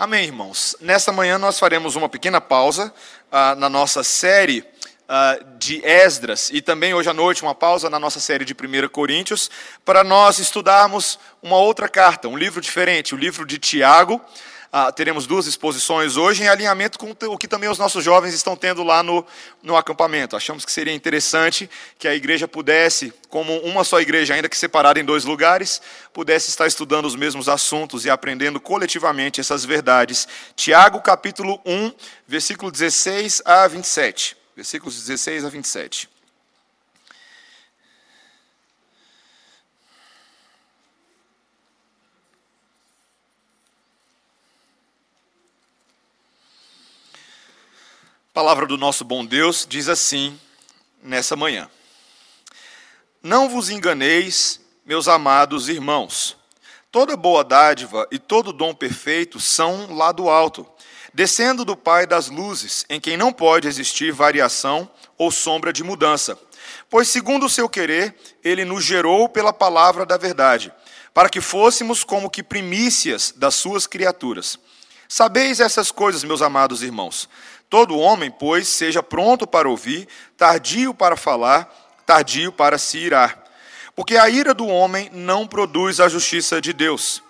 Amém, irmãos. Nessa manhã nós faremos uma pequena pausa uh, na nossa série uh, de Esdras e também hoje à noite uma pausa na nossa série de 1 Coríntios para nós estudarmos uma outra carta, um livro diferente, o livro de Tiago. Uh, teremos duas exposições hoje em alinhamento com o que também os nossos jovens estão tendo lá no, no acampamento. Achamos que seria interessante que a igreja pudesse, como uma só igreja, ainda que separada em dois lugares, pudesse estar estudando os mesmos assuntos e aprendendo coletivamente essas verdades. Tiago, capítulo 1, versículo 16 a 27. Versículos 16 a 27. A palavra do nosso bom Deus diz assim nessa manhã: Não vos enganeis, meus amados irmãos. Toda boa dádiva e todo dom perfeito são lá do alto, descendo do Pai das luzes, em quem não pode existir variação ou sombra de mudança. Pois, segundo o seu querer, ele nos gerou pela palavra da verdade, para que fôssemos como que primícias das suas criaturas. Sabeis essas coisas, meus amados irmãos. Todo homem, pois, seja pronto para ouvir, tardio para falar, tardio para se irar. Porque a ira do homem não produz a justiça de Deus.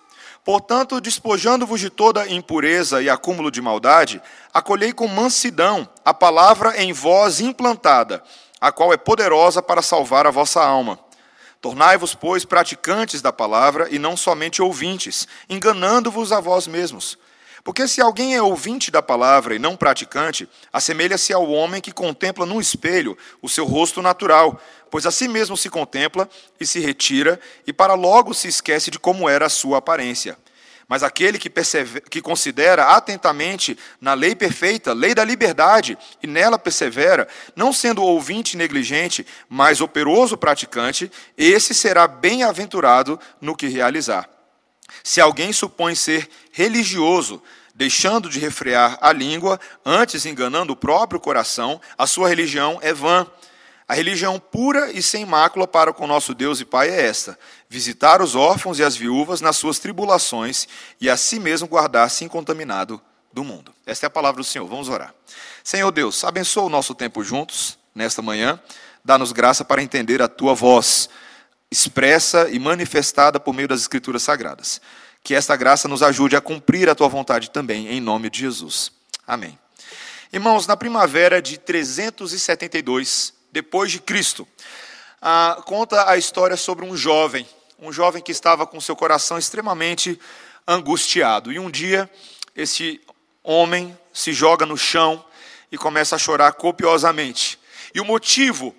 Portanto, despojando-vos de toda impureza e acúmulo de maldade, acolhei com mansidão a palavra em vós implantada, a qual é poderosa para salvar a vossa alma. Tornai-vos, pois, praticantes da palavra e não somente ouvintes, enganando-vos a vós mesmos. Porque se alguém é ouvinte da palavra e não praticante, assemelha-se ao homem que contempla num espelho o seu rosto natural, pois a si mesmo se contempla e se retira, e para logo se esquece de como era a sua aparência. Mas aquele que, que considera atentamente na lei perfeita, lei da liberdade, e nela persevera, não sendo ouvinte negligente, mas operoso praticante, esse será bem-aventurado no que realizar. Se alguém supõe ser religioso, deixando de refrear a língua, antes enganando o próprio coração, a sua religião é vã. A religião pura e sem mácula para com nosso Deus e Pai é esta: visitar os órfãos e as viúvas nas suas tribulações e a si mesmo guardar-se incontaminado do mundo. Esta é a palavra do Senhor. Vamos orar. Senhor Deus, abençoa o nosso tempo juntos nesta manhã. Dá-nos graça para entender a tua voz expressa e manifestada por meio das Escrituras Sagradas. Que esta graça nos ajude a cumprir a tua vontade também, em nome de Jesus. Amém. Irmãos, na primavera de 372 depois de Cristo, conta a história sobre um jovem, um jovem que estava com seu coração extremamente angustiado. E um dia, esse homem se joga no chão e começa a chorar copiosamente. E o motivo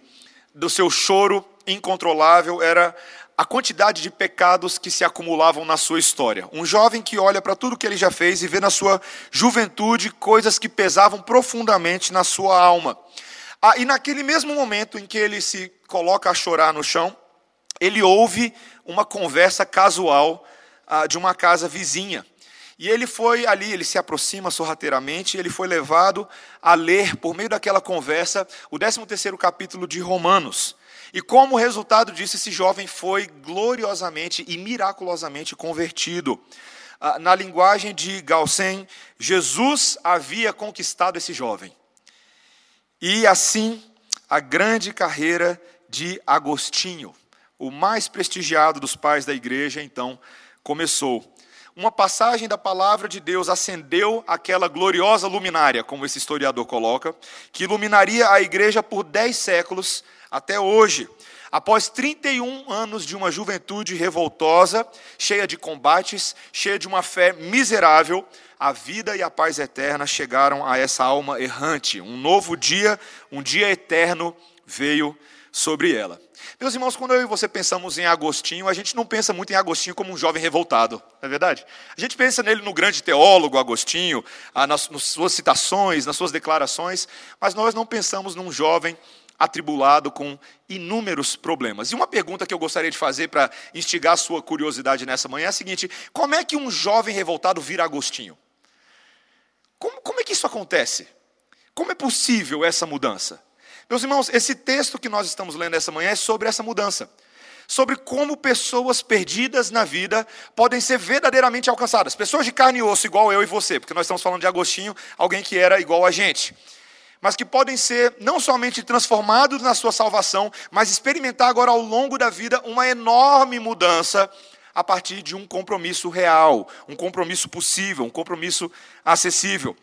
do seu choro incontrolável era a quantidade de pecados que se acumulavam na sua história. Um jovem que olha para tudo que ele já fez e vê na sua juventude coisas que pesavam profundamente na sua alma. Ah, e naquele mesmo momento em que ele se coloca a chorar no chão, ele ouve uma conversa casual ah, de uma casa vizinha. E ele foi ali, ele se aproxima sorrateiramente, ele foi levado a ler, por meio daquela conversa, o 13 terceiro capítulo de Romanos. E como resultado disso, esse jovem foi gloriosamente e miraculosamente convertido. Ah, na linguagem de Galsen, Jesus havia conquistado esse jovem. E assim, a grande carreira de Agostinho, o mais prestigiado dos pais da igreja, então começou. Uma passagem da palavra de Deus acendeu aquela gloriosa luminária, como esse historiador coloca, que iluminaria a igreja por dez séculos até hoje, após 31 anos de uma juventude revoltosa, cheia de combates, cheia de uma fé miserável, a vida e a paz eterna chegaram a essa alma errante. Um novo dia, um dia eterno veio sobre ela. Meus irmãos, quando eu e você pensamos em Agostinho, a gente não pensa muito em Agostinho como um jovem revoltado, não é verdade? A gente pensa nele no grande teólogo Agostinho, ah, nas, suas citações, nas suas declarações, mas nós não pensamos num jovem atribulado com inúmeros problemas. E uma pergunta que eu gostaria de fazer para instigar a sua curiosidade nessa manhã é a seguinte: como é que um jovem revoltado vira Agostinho? Como, como é que isso acontece? Como é possível essa mudança? Meus irmãos, esse texto que nós estamos lendo essa manhã é sobre essa mudança. sobre como pessoas perdidas na vida podem ser verdadeiramente alcançadas. Pessoas de carne e osso, igual eu e você, porque nós estamos falando de Agostinho, alguém que era igual a gente. Mas que podem ser não somente transformados na sua salvação, mas experimentar agora ao longo da vida uma enorme mudança a partir de um compromisso real, um compromisso possível, um compromisso acessível.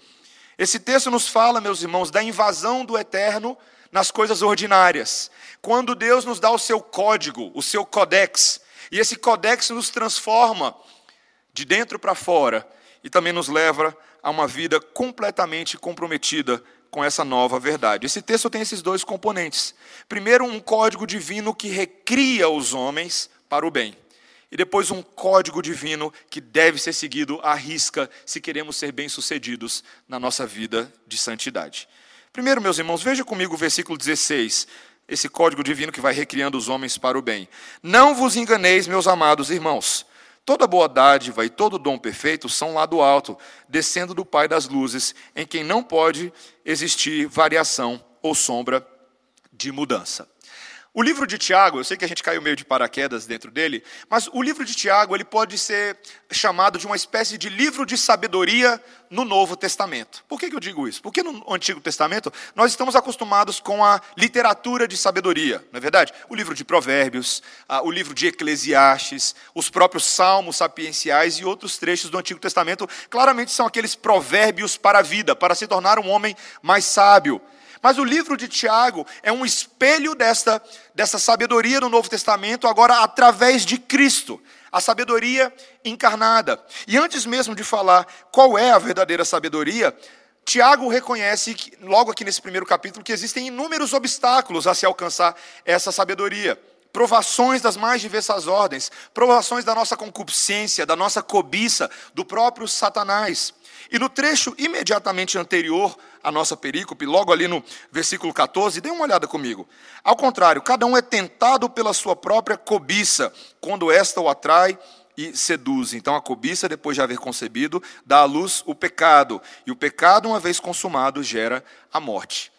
Esse texto nos fala, meus irmãos, da invasão do eterno nas coisas ordinárias. Quando Deus nos dá o seu código, o seu codex, e esse codex nos transforma de dentro para fora e também nos leva a uma vida completamente comprometida com essa nova verdade. Esse texto tem esses dois componentes. Primeiro, um código divino que recria os homens para o bem. E depois, um código divino que deve ser seguido à risca se queremos ser bem-sucedidos na nossa vida de santidade. Primeiro, meus irmãos, veja comigo o versículo 16 esse código divino que vai recriando os homens para o bem. Não vos enganeis, meus amados irmãos. Toda boa dádiva e todo dom perfeito são lá do alto, descendo do Pai das luzes, em quem não pode existir variação ou sombra de mudança. O livro de Tiago, eu sei que a gente caiu meio de paraquedas dentro dele, mas o livro de Tiago ele pode ser chamado de uma espécie de livro de sabedoria no Novo Testamento. Por que, que eu digo isso? Porque no Antigo Testamento nós estamos acostumados com a literatura de sabedoria, não é verdade? O livro de Provérbios, o livro de Eclesiastes, os próprios Salmos sapienciais e outros trechos do Antigo Testamento claramente são aqueles provérbios para a vida, para se tornar um homem mais sábio. Mas o livro de Tiago é um espelho desta, dessa sabedoria do Novo Testamento, agora através de Cristo, a sabedoria encarnada. E antes mesmo de falar qual é a verdadeira sabedoria, Tiago reconhece, logo aqui nesse primeiro capítulo, que existem inúmeros obstáculos a se alcançar essa sabedoria. Provações das mais diversas ordens, provações da nossa concupiscência, da nossa cobiça, do próprio Satanás. E no trecho imediatamente anterior à nossa perícope, logo ali no versículo 14, dê uma olhada comigo. Ao contrário, cada um é tentado pela sua própria cobiça, quando esta o atrai e seduz. Então a cobiça, depois de haver concebido, dá à luz o pecado, e o pecado, uma vez consumado, gera a morte.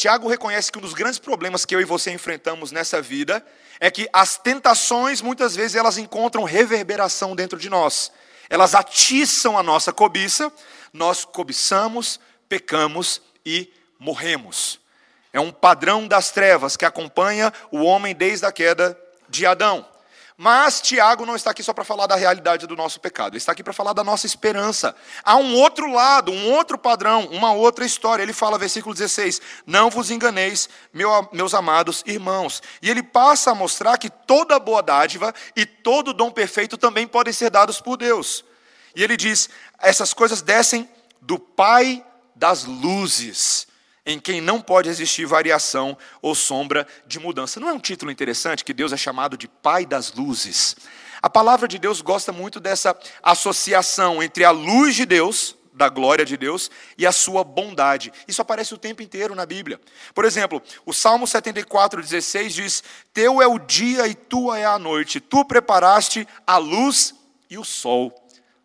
Tiago reconhece que um dos grandes problemas que eu e você enfrentamos nessa vida é que as tentações, muitas vezes, elas encontram reverberação dentro de nós elas atiçam a nossa cobiça, nós cobiçamos, pecamos e morremos. É um padrão das trevas que acompanha o homem desde a queda de Adão. Mas Tiago não está aqui só para falar da realidade do nosso pecado, ele está aqui para falar da nossa esperança. Há um outro lado, um outro padrão, uma outra história. Ele fala, versículo 16: Não vos enganeis, meu, meus amados irmãos. E ele passa a mostrar que toda boa dádiva e todo dom perfeito também podem ser dados por Deus. E ele diz: essas coisas descem do Pai das luzes em quem não pode existir variação ou sombra de mudança. Não é um título interessante que Deus é chamado de Pai das Luzes? A palavra de Deus gosta muito dessa associação entre a luz de Deus, da glória de Deus, e a sua bondade. Isso aparece o tempo inteiro na Bíblia. Por exemplo, o Salmo 74, 16 diz: Teu é o dia e tua é a noite, tu preparaste a luz e o sol.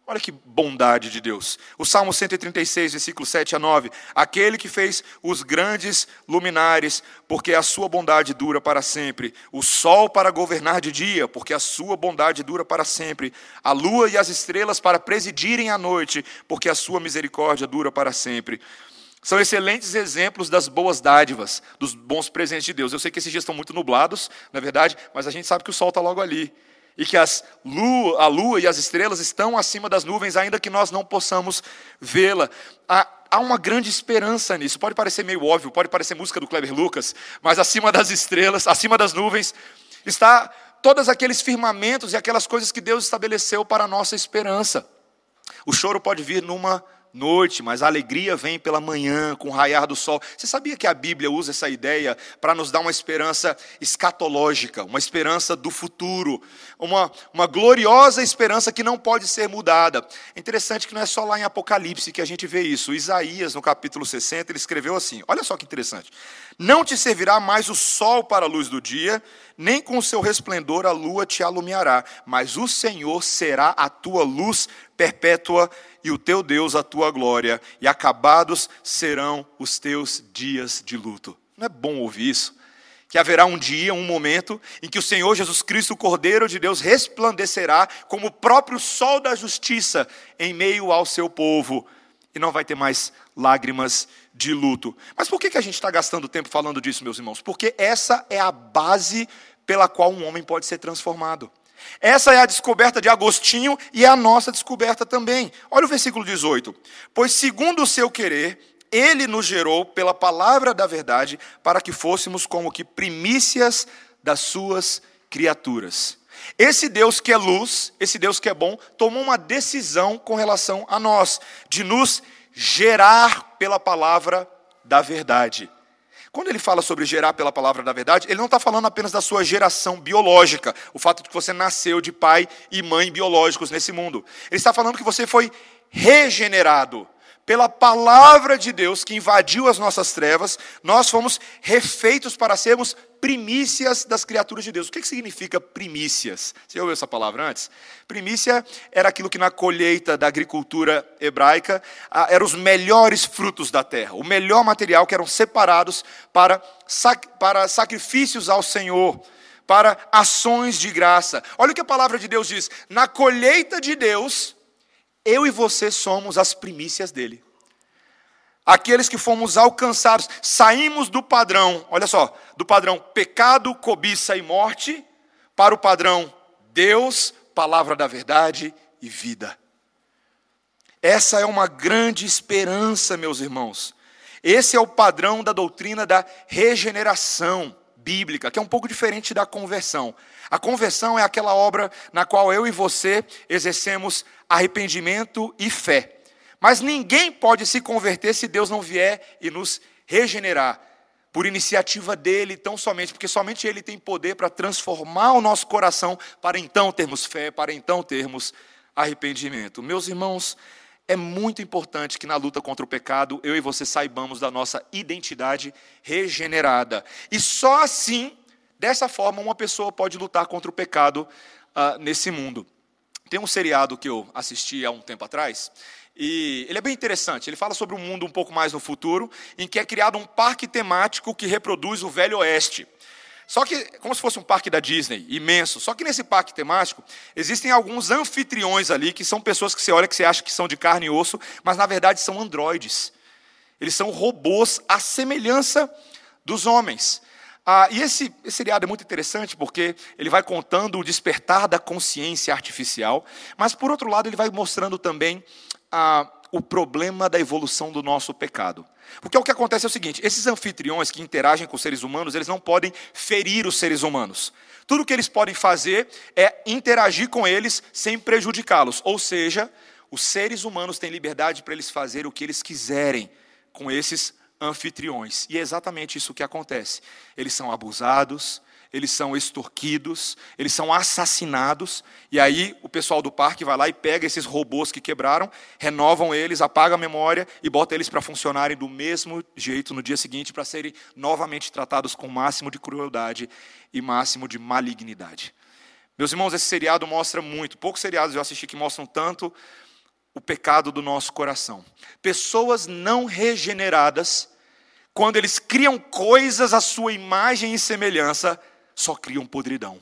Olha que bondade de Deus. O Salmo 136, versículo 7 a 9. Aquele que fez os grandes luminares, porque a sua bondade dura para sempre. O sol para governar de dia, porque a sua bondade dura para sempre. A lua e as estrelas para presidirem a noite, porque a sua misericórdia dura para sempre. São excelentes exemplos das boas dádivas, dos bons presentes de Deus. Eu sei que esses dias estão muito nublados, na verdade, mas a gente sabe que o sol está logo ali e que as lua, a lua e as estrelas estão acima das nuvens, ainda que nós não possamos vê-la. Há, há uma grande esperança nisso. Pode parecer meio óbvio, pode parecer música do Kleber Lucas, mas acima das estrelas, acima das nuvens, está todos aqueles firmamentos e aquelas coisas que Deus estabeleceu para a nossa esperança. O choro pode vir numa noite, mas a alegria vem pela manhã, com o raiar do sol. Você sabia que a Bíblia usa essa ideia para nos dar uma esperança escatológica, uma esperança do futuro, uma, uma gloriosa esperança que não pode ser mudada. É interessante que não é só lá em Apocalipse que a gente vê isso. Isaías, no capítulo 60, ele escreveu assim: olha só que interessante. Não te servirá mais o sol para a luz do dia, nem com seu resplendor a lua te alumiará, mas o Senhor será a tua luz perpétua e o teu Deus a tua glória, e acabados serão os teus dias de luto. Não é bom ouvir isso? que haverá um dia, um momento, em que o Senhor Jesus Cristo, o Cordeiro de Deus, resplandecerá como o próprio sol da justiça em meio ao seu povo, e não vai ter mais lágrimas de luto. Mas por que a gente está gastando tempo falando disso, meus irmãos? Porque essa é a base pela qual um homem pode ser transformado. Essa é a descoberta de Agostinho e é a nossa descoberta também. Olha o versículo 18. Pois, segundo o seu querer, ele nos gerou pela palavra da verdade para que fôssemos como que primícias das suas criaturas. Esse Deus que é luz, esse Deus que é bom, tomou uma decisão com relação a nós, de nos gerar pela palavra da verdade. Quando ele fala sobre gerar pela palavra da verdade, ele não está falando apenas da sua geração biológica, o fato de que você nasceu de pai e mãe biológicos nesse mundo. Ele está falando que você foi regenerado pela palavra de Deus que invadiu as nossas trevas, nós fomos refeitos para sermos primícias das criaturas de Deus. O que significa primícias? Você ouviu essa palavra antes? Primícia era aquilo que na colheita da agricultura hebraica eram os melhores frutos da terra, o melhor material que eram separados para, para sacrifícios ao Senhor, para ações de graça. Olha o que a palavra de Deus diz: na colheita de Deus, eu e você somos as primícias dele. Aqueles que fomos alcançados, saímos do padrão, olha só, do padrão pecado, cobiça e morte, para o padrão Deus, palavra da verdade e vida. Essa é uma grande esperança, meus irmãos. Esse é o padrão da doutrina da regeneração bíblica, que é um pouco diferente da conversão. A conversão é aquela obra na qual eu e você exercemos arrependimento e fé. Mas ninguém pode se converter se Deus não vier e nos regenerar. Por iniciativa dele, tão somente, porque somente ele tem poder para transformar o nosso coração, para então termos fé, para então termos arrependimento. Meus irmãos, é muito importante que na luta contra o pecado, eu e você saibamos da nossa identidade regenerada. E só assim, dessa forma, uma pessoa pode lutar contra o pecado uh, nesse mundo. Tem um seriado que eu assisti há um tempo atrás, e ele é bem interessante. Ele fala sobre um mundo um pouco mais no futuro, em que é criado um parque temático que reproduz o Velho Oeste. Só que, como se fosse um parque da Disney, imenso. Só que nesse parque temático, existem alguns anfitriões ali, que são pessoas que você olha que você acha que são de carne e osso, mas na verdade são androides. Eles são robôs à semelhança dos homens. Ah, e esse, esse seriado é muito interessante porque ele vai contando o despertar da consciência artificial, mas por outro lado ele vai mostrando também ah, o problema da evolução do nosso pecado. Porque o que acontece é o seguinte: esses anfitriões que interagem com os seres humanos, eles não podem ferir os seres humanos. Tudo que eles podem fazer é interagir com eles sem prejudicá-los. Ou seja, os seres humanos têm liberdade para eles fazer o que eles quiserem com esses anfitriões. E é exatamente isso que acontece. Eles são abusados, eles são extorquidos, eles são assassinados, e aí o pessoal do parque vai lá e pega esses robôs que quebraram, renovam eles, apaga a memória e bota eles para funcionarem do mesmo jeito no dia seguinte para serem novamente tratados com o máximo de crueldade e máximo de malignidade. Meus irmãos, esse seriado mostra muito, poucos seriados eu assisti que mostram tanto o pecado do nosso coração. Pessoas não regeneradas, quando eles criam coisas à sua imagem e semelhança, só criam podridão.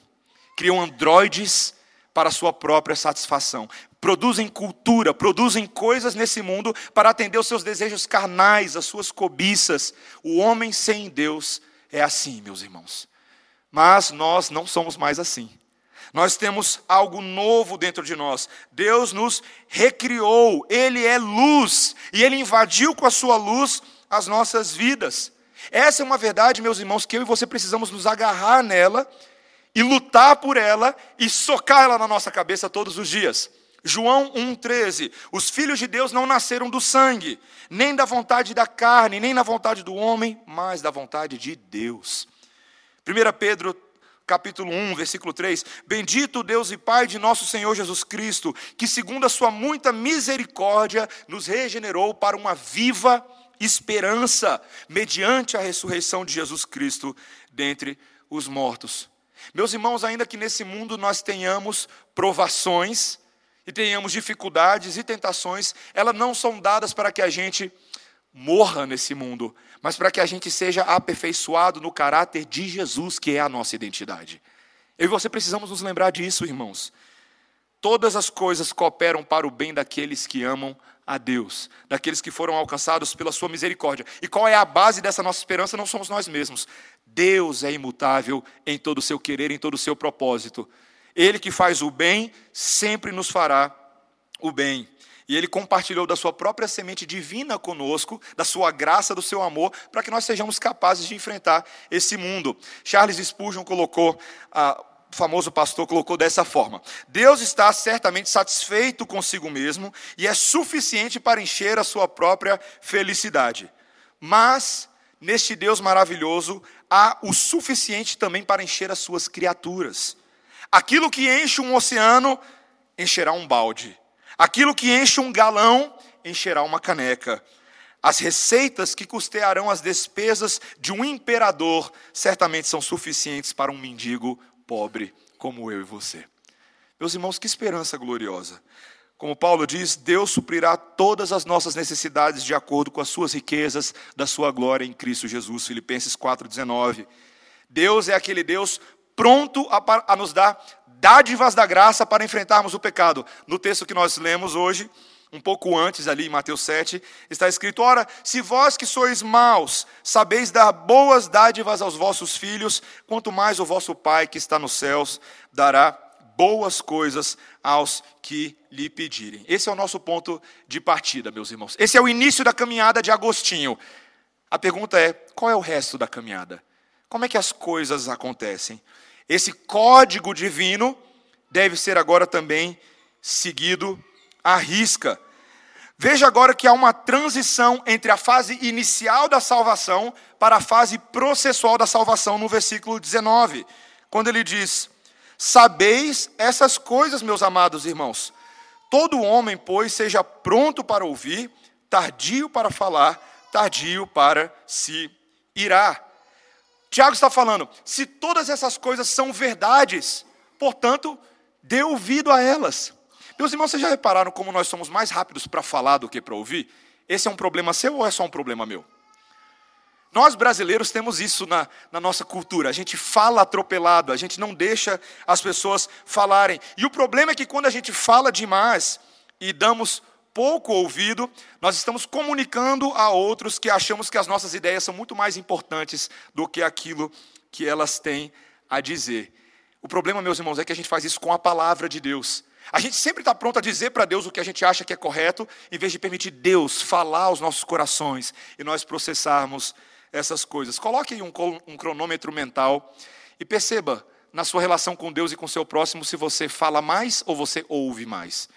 Criam androides para sua própria satisfação. Produzem cultura, produzem coisas nesse mundo para atender os seus desejos carnais, as suas cobiças. O homem sem Deus é assim, meus irmãos. Mas nós não somos mais assim. Nós temos algo novo dentro de nós. Deus nos recriou, Ele é luz, e Ele invadiu com a sua luz as nossas vidas. Essa é uma verdade, meus irmãos, que eu e você precisamos nos agarrar nela e lutar por ela e socar ela na nossa cabeça todos os dias. João 1,13: Os filhos de Deus não nasceram do sangue, nem da vontade da carne, nem na vontade do homem, mas da vontade de Deus. 1 Pedro capítulo 1, versículo 3: Bendito Deus e Pai de nosso Senhor Jesus Cristo, que segundo a sua muita misericórdia nos regenerou para uma viva esperança mediante a ressurreição de Jesus Cristo dentre os mortos. Meus irmãos, ainda que nesse mundo nós tenhamos provações e tenhamos dificuldades e tentações, elas não são dadas para que a gente morra nesse mundo, mas para que a gente seja aperfeiçoado no caráter de Jesus, que é a nossa identidade. Eu e você precisamos nos lembrar disso, irmãos. Todas as coisas cooperam para o bem daqueles que amam a Deus, daqueles que foram alcançados pela sua misericórdia. E qual é a base dessa nossa esperança? Não somos nós mesmos. Deus é imutável em todo o seu querer, em todo o seu propósito. Ele que faz o bem sempre nos fará o bem. E ele compartilhou da sua própria semente divina conosco, da sua graça, do seu amor, para que nós sejamos capazes de enfrentar esse mundo. Charles Spurgeon colocou, ah, famoso pastor colocou dessa forma: Deus está certamente satisfeito consigo mesmo e é suficiente para encher a sua própria felicidade. Mas neste Deus maravilhoso há o suficiente também para encher as suas criaturas. Aquilo que enche um oceano encherá um balde. Aquilo que enche um galão encherá uma caneca. As receitas que custearão as despesas de um imperador certamente são suficientes para um mendigo pobre como eu e você. Meus irmãos, que esperança gloriosa. Como Paulo diz, Deus suprirá todas as nossas necessidades de acordo com as suas riquezas da sua glória em Cristo Jesus. Filipenses 4:19. Deus é aquele Deus pronto a, a nos dar dádivas da graça para enfrentarmos o pecado. No texto que nós lemos hoje, um pouco antes ali em Mateus 7, está escrito: Ora, se vós que sois maus, sabeis dar boas dádivas aos vossos filhos, quanto mais o vosso Pai que está nos céus dará boas coisas aos que lhe pedirem. Esse é o nosso ponto de partida, meus irmãos. Esse é o início da caminhada de Agostinho. A pergunta é: qual é o resto da caminhada? Como é que as coisas acontecem? Esse código divino deve ser agora também seguido à risca. Veja agora que há uma transição entre a fase inicial da salvação para a fase processual da salvação no versículo 19, quando ele diz: Sabeis essas coisas, meus amados irmãos. Todo homem, pois, seja pronto para ouvir, tardio para falar, tardio para se irar. Tiago está falando: se todas essas coisas são verdades, portanto, dê ouvido a elas. Meus irmãos, vocês já repararam como nós somos mais rápidos para falar do que para ouvir? Esse é um problema seu ou é só um problema meu? Nós brasileiros temos isso na, na, nossa cultura. A gente fala atropelado, a gente não deixa as pessoas falarem. E o problema é que quando a gente fala demais e damos pouco ouvido, nós estamos comunicando a outros que achamos que as nossas ideias são muito mais importantes do que aquilo que elas têm a dizer. O problema, meus irmãos, é que a gente faz isso com a palavra de Deus. A gente sempre está pronto a dizer para Deus o que a gente acha que é correto, em vez de permitir Deus falar aos nossos corações e nós processarmos essas coisas. Coloque um, um cronômetro mental e perceba na sua relação com Deus e com seu próximo se você fala mais ou você ouve mais.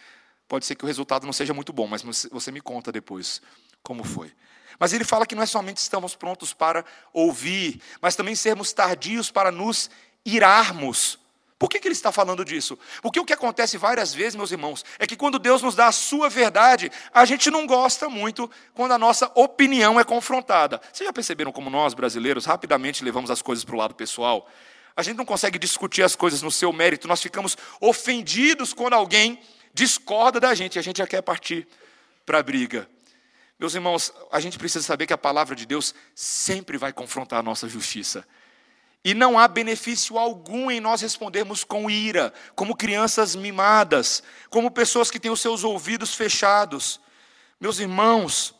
Pode ser que o resultado não seja muito bom, mas você me conta depois como foi. Mas ele fala que não é somente estamos prontos para ouvir, mas também sermos tardios para nos irarmos. Por que, que ele está falando disso? Porque o que acontece várias vezes, meus irmãos, é que quando Deus nos dá a sua verdade, a gente não gosta muito quando a nossa opinião é confrontada. Vocês já perceberam como nós, brasileiros, rapidamente levamos as coisas para o lado pessoal? A gente não consegue discutir as coisas no seu mérito, nós ficamos ofendidos quando alguém discorda da gente e a gente já quer partir para a briga. Meus irmãos, a gente precisa saber que a palavra de Deus sempre vai confrontar a nossa justiça. E não há benefício algum em nós respondermos com ira, como crianças mimadas, como pessoas que têm os seus ouvidos fechados. Meus irmãos,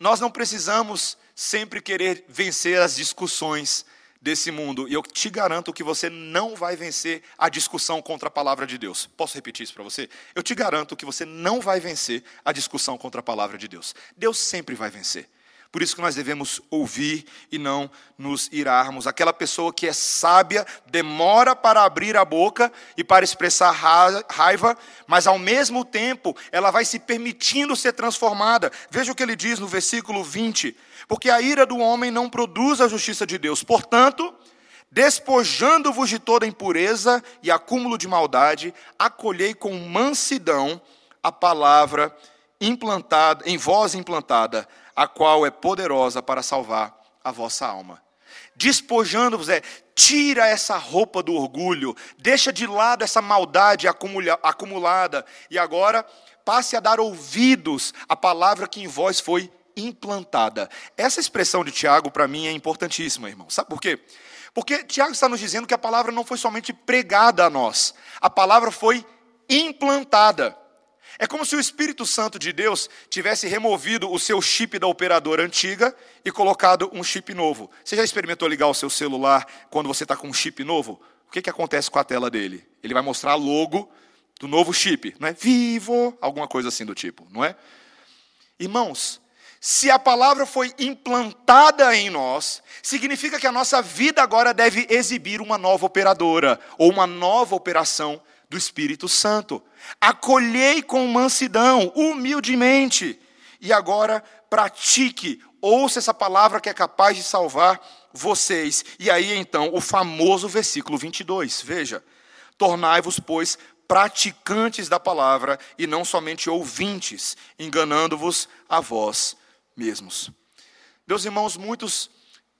nós não precisamos sempre querer vencer as discussões desse mundo. E eu te garanto que você não vai vencer a discussão contra a palavra de Deus. Posso repetir isso para você? Eu te garanto que você não vai vencer a discussão contra a palavra de Deus. Deus sempre vai vencer. Por isso que nós devemos ouvir e não nos irarmos. Aquela pessoa que é sábia demora para abrir a boca e para expressar raiva, mas ao mesmo tempo ela vai se permitindo ser transformada. Veja o que ele diz no versículo 20: Porque a ira do homem não produz a justiça de Deus. Portanto, despojando-vos de toda impureza e acúmulo de maldade, acolhei com mansidão a palavra implantada, em voz implantada a qual é poderosa para salvar a vossa alma. Despojando-vos é, tira essa roupa do orgulho, deixa de lado essa maldade acumulada, e agora passe a dar ouvidos à palavra que em vós foi implantada. Essa expressão de Tiago, para mim, é importantíssima, irmão. Sabe por quê? Porque Tiago está nos dizendo que a palavra não foi somente pregada a nós, a palavra foi implantada. É como se o Espírito Santo de Deus tivesse removido o seu chip da operadora antiga e colocado um chip novo. Você já experimentou ligar o seu celular quando você está com um chip novo? O que, que acontece com a tela dele? Ele vai mostrar logo do novo chip, não é? Vivo, alguma coisa assim do tipo, não é? Irmãos, se a palavra foi implantada em nós, significa que a nossa vida agora deve exibir uma nova operadora ou uma nova operação do Espírito Santo. Acolhei com mansidão, humildemente, e agora pratique, ouça essa palavra que é capaz de salvar vocês. E aí então, o famoso versículo 22, veja: Tornai-vos, pois, praticantes da palavra e não somente ouvintes, enganando-vos a vós mesmos. Meus irmãos, muitos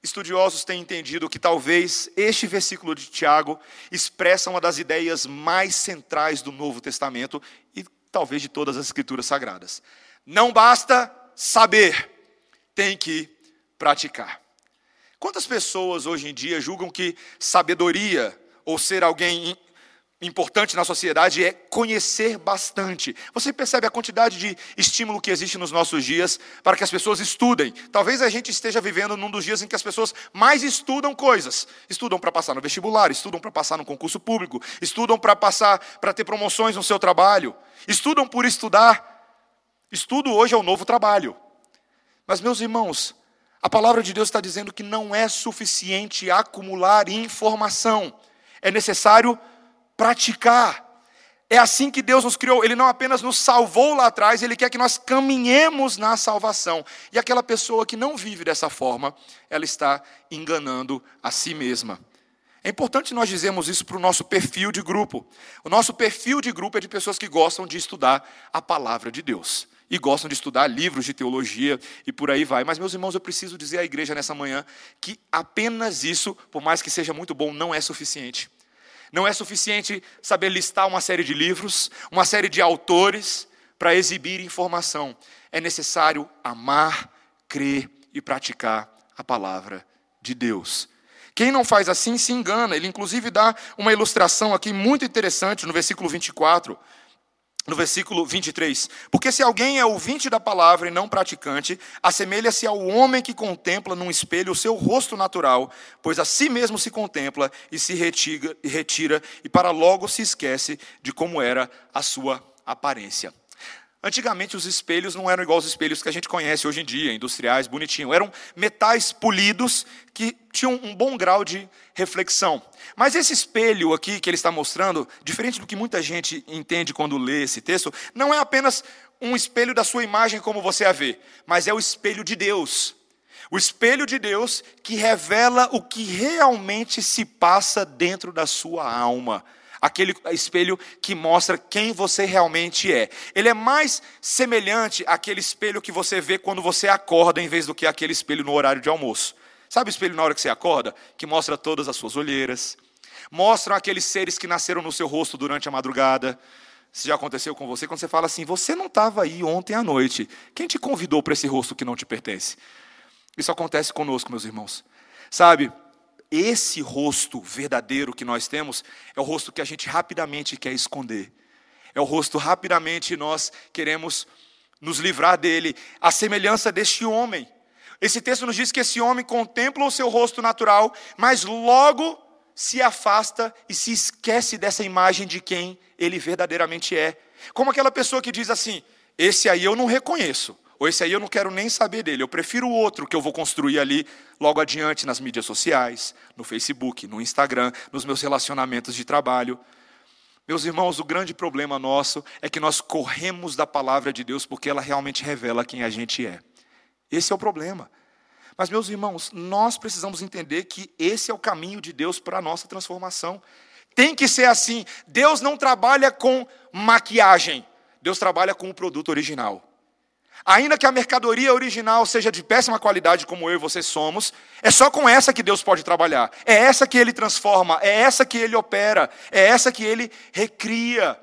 estudiosos têm entendido que talvez este versículo de Tiago expressa uma das ideias mais centrais do Novo Testamento e talvez de todas as escrituras sagradas. Não basta saber, tem que praticar. Quantas pessoas hoje em dia julgam que sabedoria ou ser alguém importante na sociedade é conhecer bastante. Você percebe a quantidade de estímulo que existe nos nossos dias para que as pessoas estudem. Talvez a gente esteja vivendo num dos dias em que as pessoas mais estudam coisas. Estudam para passar no vestibular, estudam para passar no concurso público, estudam para passar para ter promoções no seu trabalho, estudam por estudar. Estudo hoje é o novo trabalho. Mas meus irmãos, a palavra de Deus está dizendo que não é suficiente acumular informação. É necessário praticar. É assim que Deus nos criou. Ele não apenas nos salvou lá atrás, Ele quer que nós caminhemos na salvação. E aquela pessoa que não vive dessa forma, ela está enganando a si mesma. É importante nós dizermos isso para o nosso perfil de grupo. O nosso perfil de grupo é de pessoas que gostam de estudar a palavra de Deus. E gostam de estudar livros de teologia e por aí vai. Mas, meus irmãos, eu preciso dizer à igreja nessa manhã que apenas isso, por mais que seja muito bom, não é suficiente. Não é suficiente saber listar uma série de livros, uma série de autores para exibir informação. É necessário amar, crer e praticar a palavra de Deus. Quem não faz assim se engana. Ele, inclusive, dá uma ilustração aqui muito interessante no versículo 24 no versículo 23. Porque se alguém é ouvinte da palavra e não praticante, assemelha-se ao homem que contempla num espelho o seu rosto natural, pois a si mesmo se contempla e se retira, e retira e para logo se esquece de como era a sua aparência. Antigamente os espelhos não eram igual aos espelhos que a gente conhece hoje em dia, industriais, bonitinhos. Eram metais polidos que tinham um bom grau de reflexão. Mas esse espelho aqui que ele está mostrando, diferente do que muita gente entende quando lê esse texto, não é apenas um espelho da sua imagem como você a vê, mas é o espelho de Deus. O espelho de Deus que revela o que realmente se passa dentro da sua alma aquele espelho que mostra quem você realmente é. Ele é mais semelhante àquele espelho que você vê quando você acorda, em vez do que aquele espelho no horário de almoço. Sabe o espelho na hora que você acorda? Que mostra todas as suas olheiras, mostram aqueles seres que nasceram no seu rosto durante a madrugada. Isso já aconteceu com você quando você fala assim: você não estava aí ontem à noite. Quem te convidou para esse rosto que não te pertence? Isso acontece conosco, meus irmãos. Sabe, esse rosto verdadeiro que nós temos é o rosto que a gente rapidamente quer esconder. É o rosto rapidamente nós queremos nos livrar dele, a semelhança deste homem. Esse texto nos diz que esse homem contempla o seu rosto natural, mas logo se afasta e se esquece dessa imagem de quem ele verdadeiramente é. Como aquela pessoa que diz assim: Esse aí eu não reconheço. Ou esse aí eu não quero nem saber dele, eu prefiro o outro que eu vou construir ali logo adiante nas mídias sociais, no Facebook, no Instagram, nos meus relacionamentos de trabalho. Meus irmãos, o grande problema nosso é que nós corremos da palavra de Deus porque ela realmente revela quem a gente é. Esse é o problema. Mas, meus irmãos, nós precisamos entender que esse é o caminho de Deus para a nossa transformação. Tem que ser assim. Deus não trabalha com maquiagem, Deus trabalha com o produto original. Ainda que a mercadoria original seja de péssima qualidade, como eu e você somos, é só com essa que Deus pode trabalhar. É essa que Ele transforma, é essa que Ele opera, é essa que Ele recria.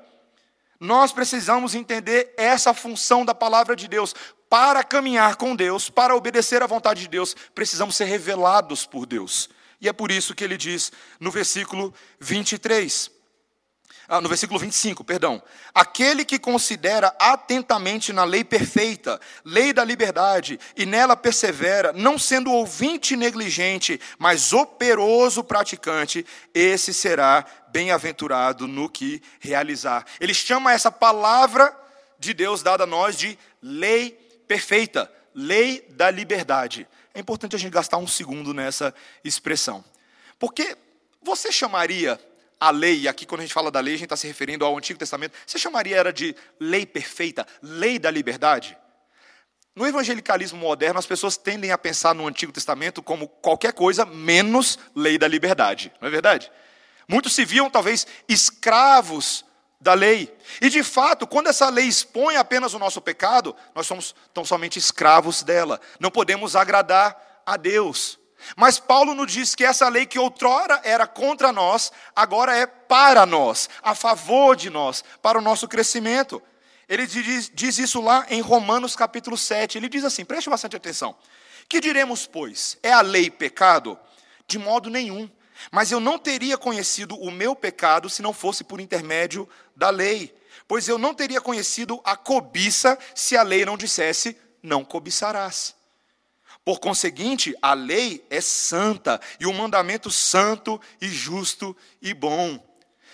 Nós precisamos entender essa função da palavra de Deus. para caminhar com Deus, para obedecer à vontade de Deus, precisamos ser revelados por Deus. E é por isso que ele diz no versículo 23, ah, no versículo 25, perdão. Aquele que considera atentamente na lei perfeita, lei da liberdade, e nela persevera, não sendo ouvinte negligente, mas operoso praticante, esse será bem-aventurado no que realizar. Ele chama essa palavra de Deus dada a nós de lei perfeita, lei da liberdade. É importante a gente gastar um segundo nessa expressão. Porque você chamaria a lei, aqui quando a gente fala da lei, a gente está se referindo ao Antigo Testamento, você chamaria era de lei perfeita, lei da liberdade? No evangelicalismo moderno, as pessoas tendem a pensar no Antigo Testamento como qualquer coisa menos lei da liberdade, não é verdade? Muitos se viam talvez escravos da lei. E de fato, quando essa lei expõe apenas o nosso pecado, nós somos tão somente escravos dela. Não podemos agradar a Deus. Mas Paulo nos diz que essa lei que outrora era contra nós, agora é para nós, a favor de nós, para o nosso crescimento. Ele diz, diz isso lá em Romanos capítulo 7. Ele diz assim: preste bastante atenção. Que diremos, pois? É a lei pecado? De modo nenhum. Mas eu não teria conhecido o meu pecado se não fosse por intermédio da lei. Pois eu não teria conhecido a cobiça se a lei não dissesse: não cobiçarás. Por conseguinte, a lei é santa e o mandamento santo e justo e bom.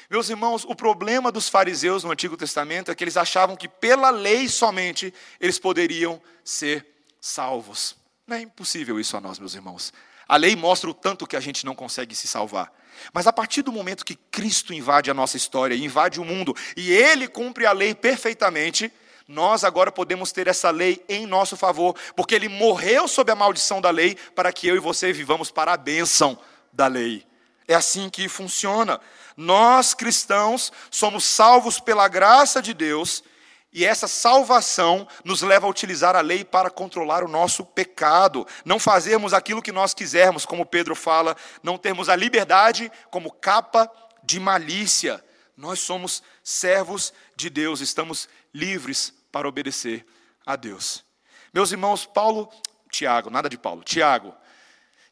Meus irmãos, o problema dos fariseus no Antigo Testamento é que eles achavam que pela lei somente eles poderiam ser salvos. Não é impossível isso a nós, meus irmãos. A lei mostra o tanto que a gente não consegue se salvar. Mas a partir do momento que Cristo invade a nossa história, invade o mundo, e Ele cumpre a lei perfeitamente, nós agora podemos ter essa lei em nosso favor, porque ele morreu sob a maldição da lei para que eu e você vivamos para a bênção da lei. É assim que funciona. Nós cristãos somos salvos pela graça de Deus e essa salvação nos leva a utilizar a lei para controlar o nosso pecado, não fazermos aquilo que nós quisermos, como Pedro fala, não termos a liberdade como capa de malícia. Nós somos servos de Deus, estamos livres para obedecer a Deus. Meus irmãos, Paulo, Tiago, nada de Paulo, Tiago.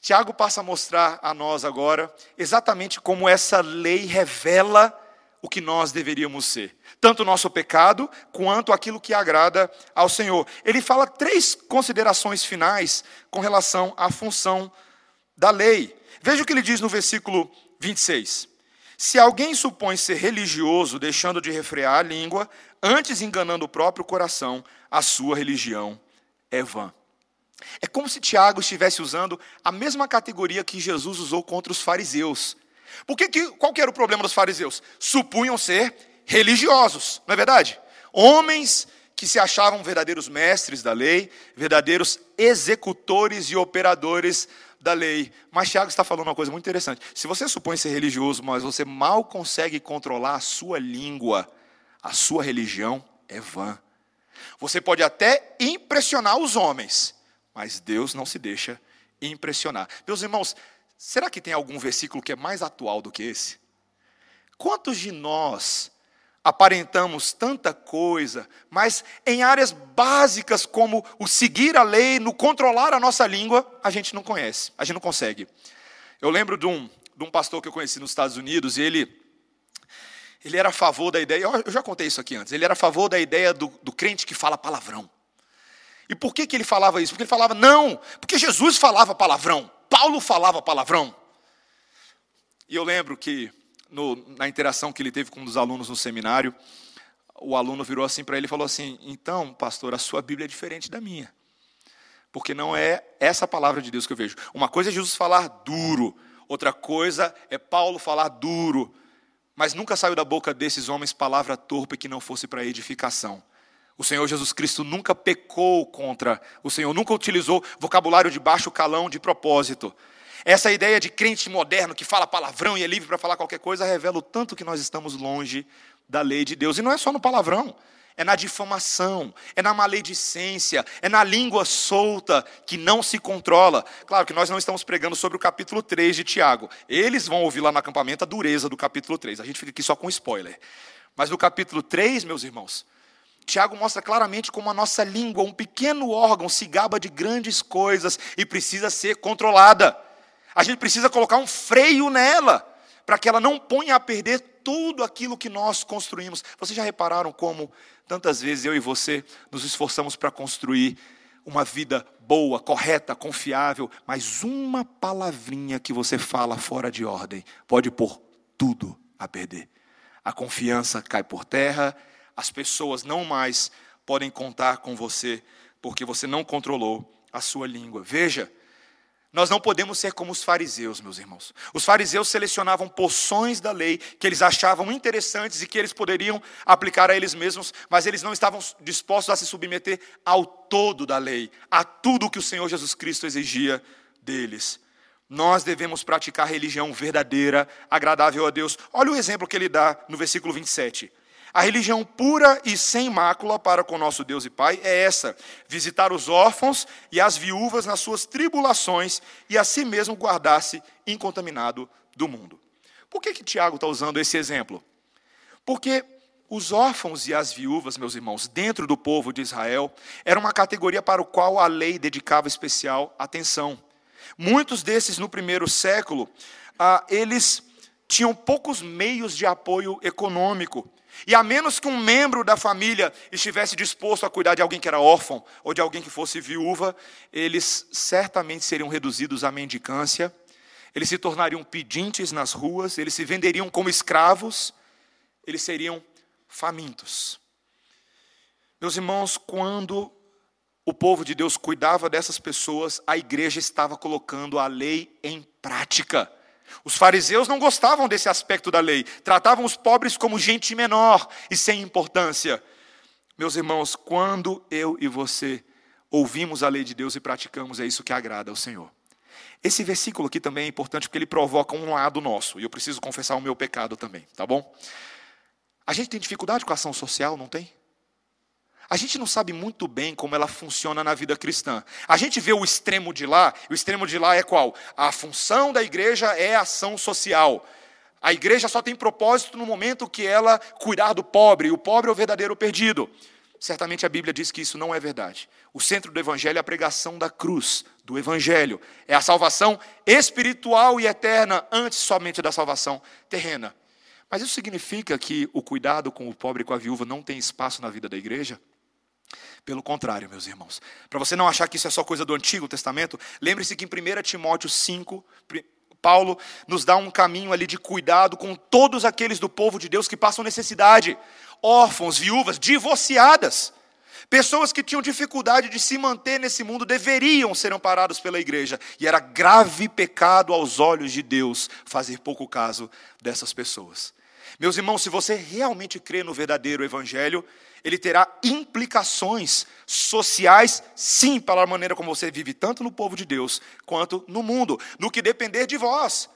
Tiago passa a mostrar a nós agora exatamente como essa lei revela o que nós deveríamos ser, tanto o nosso pecado quanto aquilo que agrada ao Senhor. Ele fala três considerações finais com relação à função da lei. Veja o que ele diz no versículo 26. Se alguém supõe ser religioso, deixando de refrear a língua, antes enganando o próprio coração, a sua religião é vã. É como se Tiago estivesse usando a mesma categoria que Jesus usou contra os fariseus. Porque que, qual que era o problema dos fariseus? Supunham ser religiosos, não é verdade? Homens que se achavam verdadeiros mestres da lei, verdadeiros executores e operadores da lei. Mas Tiago está falando uma coisa muito interessante. Se você supõe ser religioso, mas você mal consegue controlar a sua língua, a sua religião é vã. Você pode até impressionar os homens, mas Deus não se deixa impressionar. Meus irmãos, será que tem algum versículo que é mais atual do que esse? Quantos de nós aparentamos tanta coisa, mas em áreas básicas como o seguir a lei, no controlar a nossa língua, a gente não conhece, a gente não consegue. Eu lembro de um, de um pastor que eu conheci nos Estados Unidos, e ele, ele era a favor da ideia, eu já contei isso aqui antes, ele era a favor da ideia do, do crente que fala palavrão. E por que, que ele falava isso? Porque ele falava, não, porque Jesus falava palavrão, Paulo falava palavrão. E eu lembro que no, na interação que ele teve com um dos alunos no seminário, o aluno virou assim para ele e falou assim: Então, pastor, a sua Bíblia é diferente da minha. Porque não é essa palavra de Deus que eu vejo. Uma coisa é Jesus falar duro, outra coisa é Paulo falar duro. Mas nunca saiu da boca desses homens palavra torpe que não fosse para edificação. O Senhor Jesus Cristo nunca pecou contra, o Senhor nunca utilizou vocabulário de baixo calão de propósito. Essa ideia de crente moderno que fala palavrão e é livre para falar qualquer coisa revela o tanto que nós estamos longe da lei de Deus. E não é só no palavrão, é na difamação, é na maledicência, é na língua solta que não se controla. Claro que nós não estamos pregando sobre o capítulo 3 de Tiago. Eles vão ouvir lá no acampamento a dureza do capítulo 3. A gente fica aqui só com spoiler. Mas no capítulo 3, meus irmãos, Tiago mostra claramente como a nossa língua, um pequeno órgão, se gaba de grandes coisas e precisa ser controlada. A gente precisa colocar um freio nela, para que ela não ponha a perder tudo aquilo que nós construímos. Vocês já repararam como tantas vezes eu e você nos esforçamos para construir uma vida boa, correta, confiável, mas uma palavrinha que você fala fora de ordem pode pôr tudo a perder. A confiança cai por terra, as pessoas não mais podem contar com você porque você não controlou a sua língua. Veja, nós não podemos ser como os fariseus, meus irmãos. Os fariseus selecionavam porções da lei que eles achavam interessantes e que eles poderiam aplicar a eles mesmos, mas eles não estavam dispostos a se submeter ao todo da lei, a tudo que o Senhor Jesus Cristo exigia deles. Nós devemos praticar religião verdadeira, agradável a Deus. Olha o exemplo que ele dá no versículo 27. A religião pura e sem mácula para com nosso Deus e Pai é essa: visitar os órfãos e as viúvas nas suas tribulações e a si mesmo guardar-se incontaminado do mundo. Por que, que Tiago está usando esse exemplo? Porque os órfãos e as viúvas, meus irmãos, dentro do povo de Israel, era uma categoria para o qual a lei dedicava especial atenção. Muitos desses, no primeiro século, ah, eles tinham poucos meios de apoio econômico. E a menos que um membro da família estivesse disposto a cuidar de alguém que era órfão ou de alguém que fosse viúva, eles certamente seriam reduzidos à mendicância, eles se tornariam pedintes nas ruas, eles se venderiam como escravos, eles seriam famintos. Meus irmãos, quando o povo de Deus cuidava dessas pessoas, a igreja estava colocando a lei em prática. Os fariseus não gostavam desse aspecto da lei, tratavam os pobres como gente menor e sem importância. Meus irmãos, quando eu e você ouvimos a lei de Deus e praticamos, é isso que agrada ao Senhor. Esse versículo aqui também é importante porque ele provoca um lado nosso, e eu preciso confessar o meu pecado também, tá bom? A gente tem dificuldade com a ação social, não tem? A gente não sabe muito bem como ela funciona na vida cristã. A gente vê o extremo de lá, o extremo de lá é qual? A função da igreja é ação social. A igreja só tem propósito no momento que ela cuidar do pobre, e o pobre é o verdadeiro perdido. Certamente a Bíblia diz que isso não é verdade. O centro do Evangelho é a pregação da cruz, do Evangelho. É a salvação espiritual e eterna, antes somente da salvação terrena. Mas isso significa que o cuidado com o pobre e com a viúva não tem espaço na vida da igreja? Pelo contrário, meus irmãos. Para você não achar que isso é só coisa do Antigo Testamento, lembre-se que em 1 Timóteo 5, Paulo nos dá um caminho ali de cuidado com todos aqueles do povo de Deus que passam necessidade, órfãos, viúvas, divorciadas. Pessoas que tinham dificuldade de se manter nesse mundo deveriam ser amparados pela igreja. E era grave pecado aos olhos de Deus fazer pouco caso dessas pessoas. Meus irmãos, se você realmente crê no verdadeiro evangelho, ele terá implicações sociais, sim, pela maneira como você vive, tanto no povo de Deus quanto no mundo, no que depender de vós.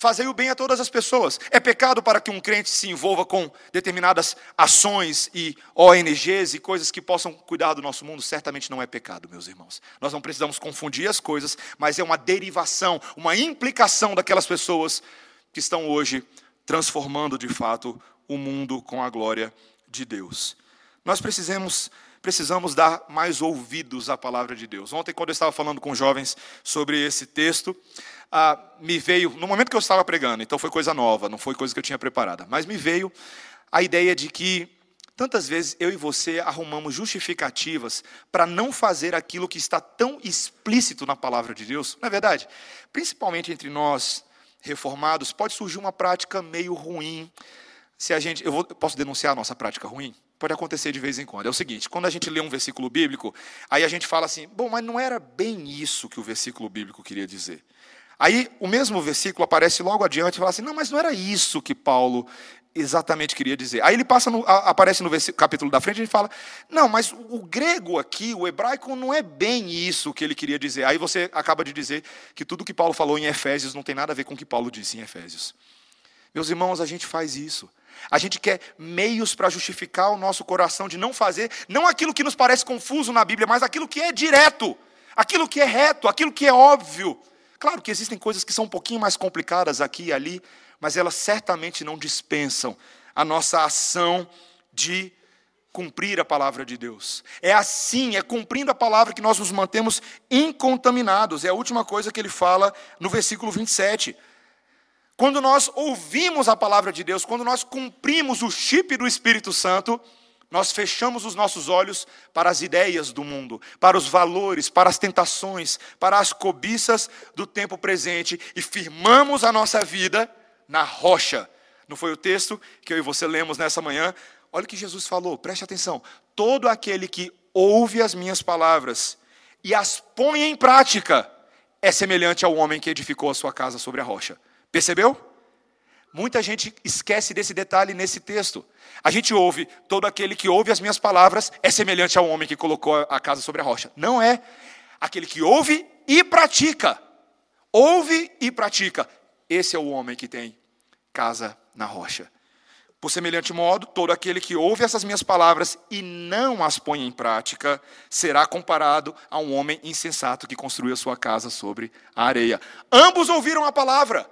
Fazei o bem a todas as pessoas. É pecado para que um crente se envolva com determinadas ações e ONGs e coisas que possam cuidar do nosso mundo? Certamente não é pecado, meus irmãos. Nós não precisamos confundir as coisas, mas é uma derivação, uma implicação daquelas pessoas que estão hoje transformando de fato o mundo com a glória de Deus. Nós precisamos, precisamos dar mais ouvidos à palavra de Deus. Ontem, quando eu estava falando com jovens sobre esse texto, ah, me veio, no momento que eu estava pregando, então foi coisa nova, não foi coisa que eu tinha preparada, mas me veio a ideia de que tantas vezes eu e você arrumamos justificativas para não fazer aquilo que está tão explícito na palavra de Deus, não é verdade? Principalmente entre nós reformados, pode surgir uma prática meio ruim se a gente, eu, vou, posso denunciar a nossa prática ruim? Pode acontecer de vez em quando. É o seguinte: quando a gente lê um versículo bíblico, aí a gente fala assim, bom, mas não era bem isso que o versículo bíblico queria dizer. Aí o mesmo versículo aparece logo adiante e fala assim, não, mas não era isso que Paulo exatamente queria dizer. Aí ele passa no, aparece no capítulo da frente e ele fala, não, mas o grego aqui, o hebraico, não é bem isso que ele queria dizer. Aí você acaba de dizer que tudo que Paulo falou em Efésios não tem nada a ver com o que Paulo disse em Efésios. Meus irmãos, a gente faz isso. A gente quer meios para justificar o nosso coração de não fazer, não aquilo que nos parece confuso na Bíblia, mas aquilo que é direto, aquilo que é reto, aquilo que é óbvio. Claro que existem coisas que são um pouquinho mais complicadas aqui e ali, mas elas certamente não dispensam a nossa ação de cumprir a palavra de Deus. É assim, é cumprindo a palavra que nós nos mantemos incontaminados. É a última coisa que ele fala no versículo 27. Quando nós ouvimos a palavra de Deus, quando nós cumprimos o chip do Espírito Santo, nós fechamos os nossos olhos para as ideias do mundo, para os valores, para as tentações, para as cobiças do tempo presente e firmamos a nossa vida na rocha. Não foi o texto que eu e você lemos nessa manhã? Olha o que Jesus falou, preste atenção. Todo aquele que ouve as minhas palavras e as põe em prática é semelhante ao homem que edificou a sua casa sobre a rocha. Percebeu? Muita gente esquece desse detalhe nesse texto. A gente ouve, todo aquele que ouve as minhas palavras é semelhante ao homem que colocou a casa sobre a rocha. Não é. Aquele que ouve e pratica. Ouve e pratica. Esse é o homem que tem casa na rocha. Por semelhante modo, todo aquele que ouve essas minhas palavras e não as põe em prática será comparado a um homem insensato que construiu a sua casa sobre a areia. Ambos ouviram a palavra,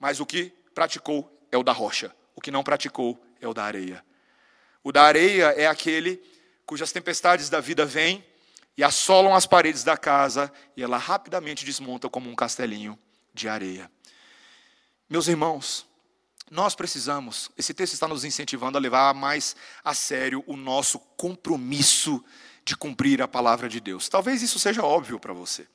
mas o que praticou é o da rocha, o que não praticou é o da areia. O da areia é aquele cujas tempestades da vida vêm e assolam as paredes da casa e ela rapidamente desmonta como um castelinho de areia. Meus irmãos, nós precisamos, esse texto está nos incentivando a levar mais a sério o nosso compromisso de cumprir a palavra de Deus. Talvez isso seja óbvio para você.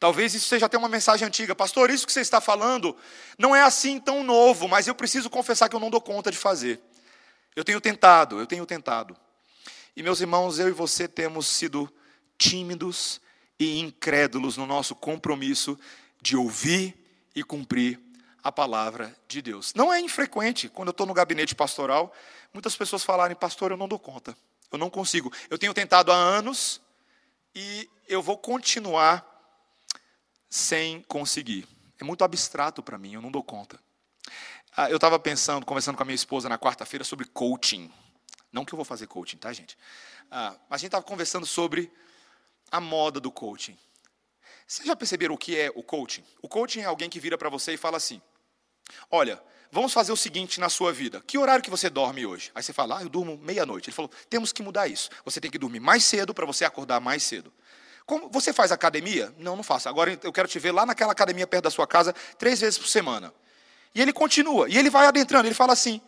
Talvez isso seja até uma mensagem antiga. Pastor, isso que você está falando não é assim tão novo, mas eu preciso confessar que eu não dou conta de fazer. Eu tenho tentado, eu tenho tentado. E meus irmãos, eu e você temos sido tímidos e incrédulos no nosso compromisso de ouvir e cumprir a palavra de Deus. Não é infrequente, quando eu estou no gabinete pastoral, muitas pessoas falarem, pastor, eu não dou conta, eu não consigo. Eu tenho tentado há anos e eu vou continuar sem conseguir. É muito abstrato para mim, eu não dou conta. Ah, eu estava pensando, conversando com a minha esposa na quarta-feira sobre coaching. Não que eu vou fazer coaching, tá, gente? Ah, mas a gente estava conversando sobre a moda do coaching. Vocês já perceberam o que é o coaching? O coaching é alguém que vira para você e fala assim: Olha, vamos fazer o seguinte na sua vida. Que horário que você dorme hoje? Aí você fala, ah, eu durmo meia-noite. Ele falou, temos que mudar isso. Você tem que dormir mais cedo para você acordar mais cedo. Como, você faz academia? Não, não faço. Agora eu quero te ver lá naquela academia perto da sua casa, três vezes por semana. E ele continua, e ele vai adentrando, ele fala assim: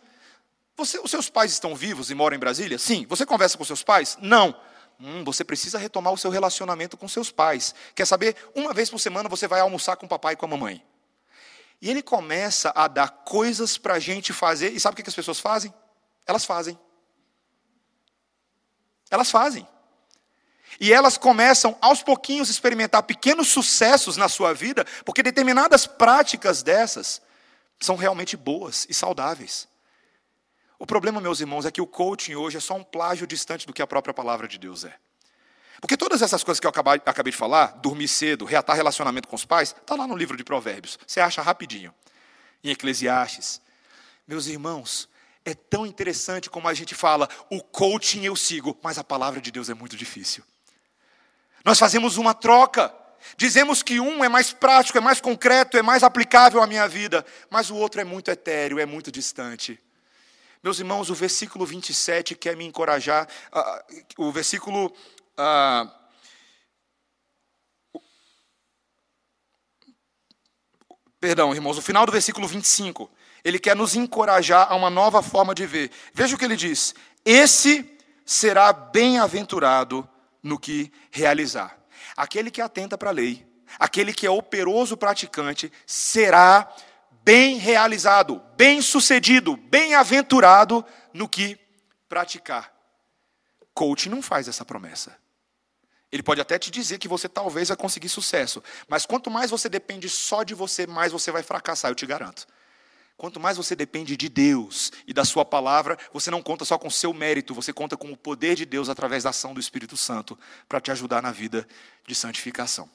você, os seus pais estão vivos e moram em Brasília? Sim. Você conversa com seus pais? Não. Hum, você precisa retomar o seu relacionamento com seus pais. Quer saber? Uma vez por semana você vai almoçar com o papai e com a mamãe. E ele começa a dar coisas para a gente fazer. E sabe o que as pessoas fazem? Elas fazem. Elas fazem. E elas começam aos pouquinhos a experimentar pequenos sucessos na sua vida, porque determinadas práticas dessas são realmente boas e saudáveis. O problema, meus irmãos, é que o coaching hoje é só um plágio distante do que a própria palavra de Deus é. Porque todas essas coisas que eu acabei de falar, dormir cedo, reatar relacionamento com os pais, está lá no livro de Provérbios. Você acha rapidinho. Em Eclesiastes. Meus irmãos, é tão interessante como a gente fala, o coaching eu sigo, mas a palavra de Deus é muito difícil. Nós fazemos uma troca. Dizemos que um é mais prático, é mais concreto, é mais aplicável à minha vida, mas o outro é muito etéreo, é muito distante. Meus irmãos, o versículo 27 quer me encorajar, uh, o versículo ah, perdão, irmãos, o final do versículo 25, ele quer nos encorajar a uma nova forma de ver. Veja o que ele diz: Esse será bem-aventurado no que realizar. Aquele que atenta para a lei, aquele que é operoso praticante, será bem realizado, bem sucedido, bem-aventurado no que praticar. Coach não faz essa promessa. Ele pode até te dizer que você talvez vai conseguir sucesso, mas quanto mais você depende só de você, mais você vai fracassar, eu te garanto. Quanto mais você depende de Deus e da Sua palavra, você não conta só com seu mérito, você conta com o poder de Deus através da ação do Espírito Santo para te ajudar na vida de santificação.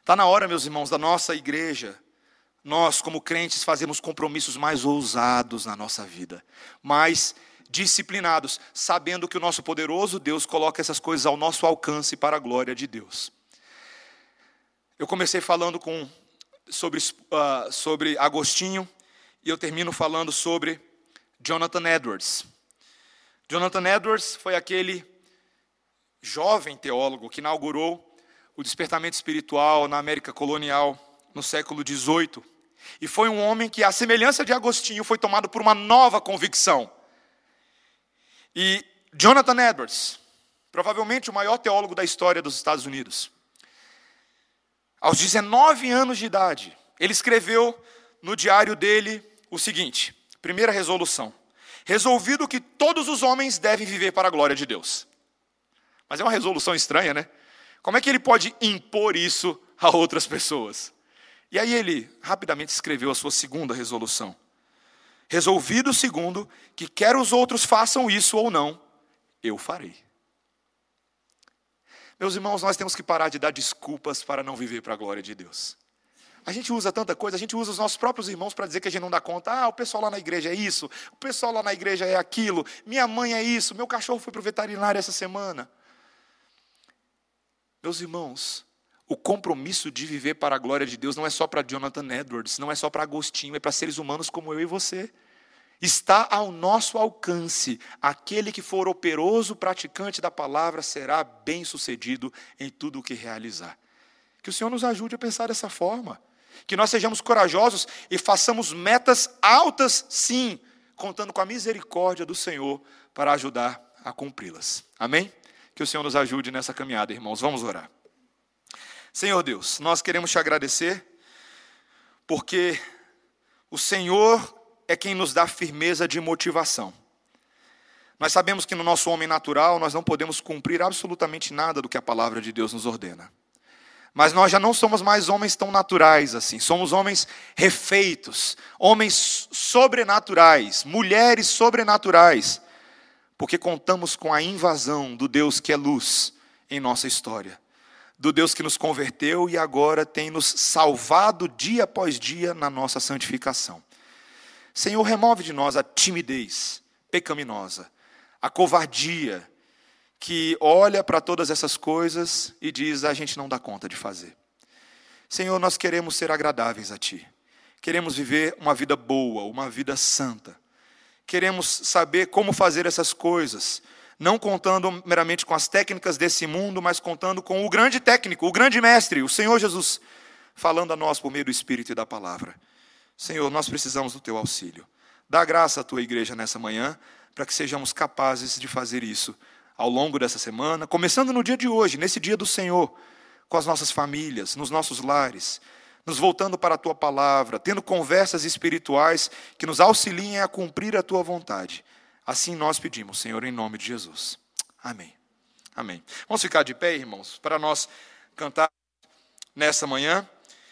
Está na hora, meus irmãos, da nossa igreja, nós, como crentes, fazemos compromissos mais ousados na nossa vida, mais disciplinados, sabendo que o nosso poderoso Deus coloca essas coisas ao nosso alcance para a glória de Deus. Eu comecei falando com, sobre, uh, sobre Agostinho e eu termino falando sobre Jonathan Edwards. Jonathan Edwards foi aquele jovem teólogo que inaugurou o despertamento espiritual na América colonial no século XVIII. E foi um homem que, à semelhança de Agostinho, foi tomado por uma nova convicção. E Jonathan Edwards, provavelmente o maior teólogo da história dos Estados Unidos, aos 19 anos de idade, ele escreveu no diário dele o seguinte: primeira resolução. Resolvido que todos os homens devem viver para a glória de Deus. Mas é uma resolução estranha, né? Como é que ele pode impor isso a outras pessoas? E aí ele rapidamente escreveu a sua segunda resolução. Resolvido, segundo, que quer os outros façam isso ou não, eu farei. Meus irmãos, nós temos que parar de dar desculpas para não viver para a glória de Deus. A gente usa tanta coisa, a gente usa os nossos próprios irmãos para dizer que a gente não dá conta. Ah, o pessoal lá na igreja é isso, o pessoal lá na igreja é aquilo, minha mãe é isso, meu cachorro foi para o veterinário essa semana. Meus irmãos, o compromisso de viver para a glória de Deus não é só para Jonathan Edwards, não é só para Agostinho, é para seres humanos como eu e você. Está ao nosso alcance. Aquele que for operoso praticante da palavra será bem-sucedido em tudo o que realizar. Que o Senhor nos ajude a pensar dessa forma. Que nós sejamos corajosos e façamos metas altas, sim, contando com a misericórdia do Senhor para ajudar a cumpri-las. Amém? Que o Senhor nos ajude nessa caminhada, irmãos. Vamos orar. Senhor Deus, nós queremos te agradecer, porque o Senhor é quem nos dá firmeza de motivação. Nós sabemos que no nosso homem natural nós não podemos cumprir absolutamente nada do que a palavra de Deus nos ordena. Mas nós já não somos mais homens tão naturais assim, somos homens refeitos, homens sobrenaturais, mulheres sobrenaturais, porque contamos com a invasão do Deus que é luz em nossa história, do Deus que nos converteu e agora tem nos salvado dia após dia na nossa santificação. Senhor, remove de nós a timidez pecaminosa, a covardia que olha para todas essas coisas e diz: a gente não dá conta de fazer. Senhor, nós queremos ser agradáveis a Ti, queremos viver uma vida boa, uma vida santa, queremos saber como fazer essas coisas, não contando meramente com as técnicas desse mundo, mas contando com o grande técnico, o grande mestre, o Senhor Jesus, falando a nós por meio do Espírito e da palavra. Senhor, nós precisamos do teu auxílio. Dá graça à tua igreja nessa manhã, para que sejamos capazes de fazer isso ao longo dessa semana, começando no dia de hoje, nesse dia do Senhor, com as nossas famílias, nos nossos lares, nos voltando para a tua palavra, tendo conversas espirituais que nos auxiliem a cumprir a tua vontade. Assim nós pedimos, Senhor, em nome de Jesus. Amém. Amém. Vamos ficar de pé, irmãos, para nós cantar nessa manhã.